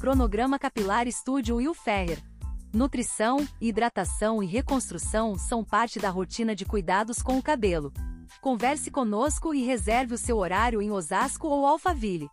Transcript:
Cronograma Capilar Estúdio Will Ferrer. Nutrição, hidratação e reconstrução são parte da rotina de cuidados com o cabelo. Converse conosco e reserve o seu horário em Osasco ou Alphaville.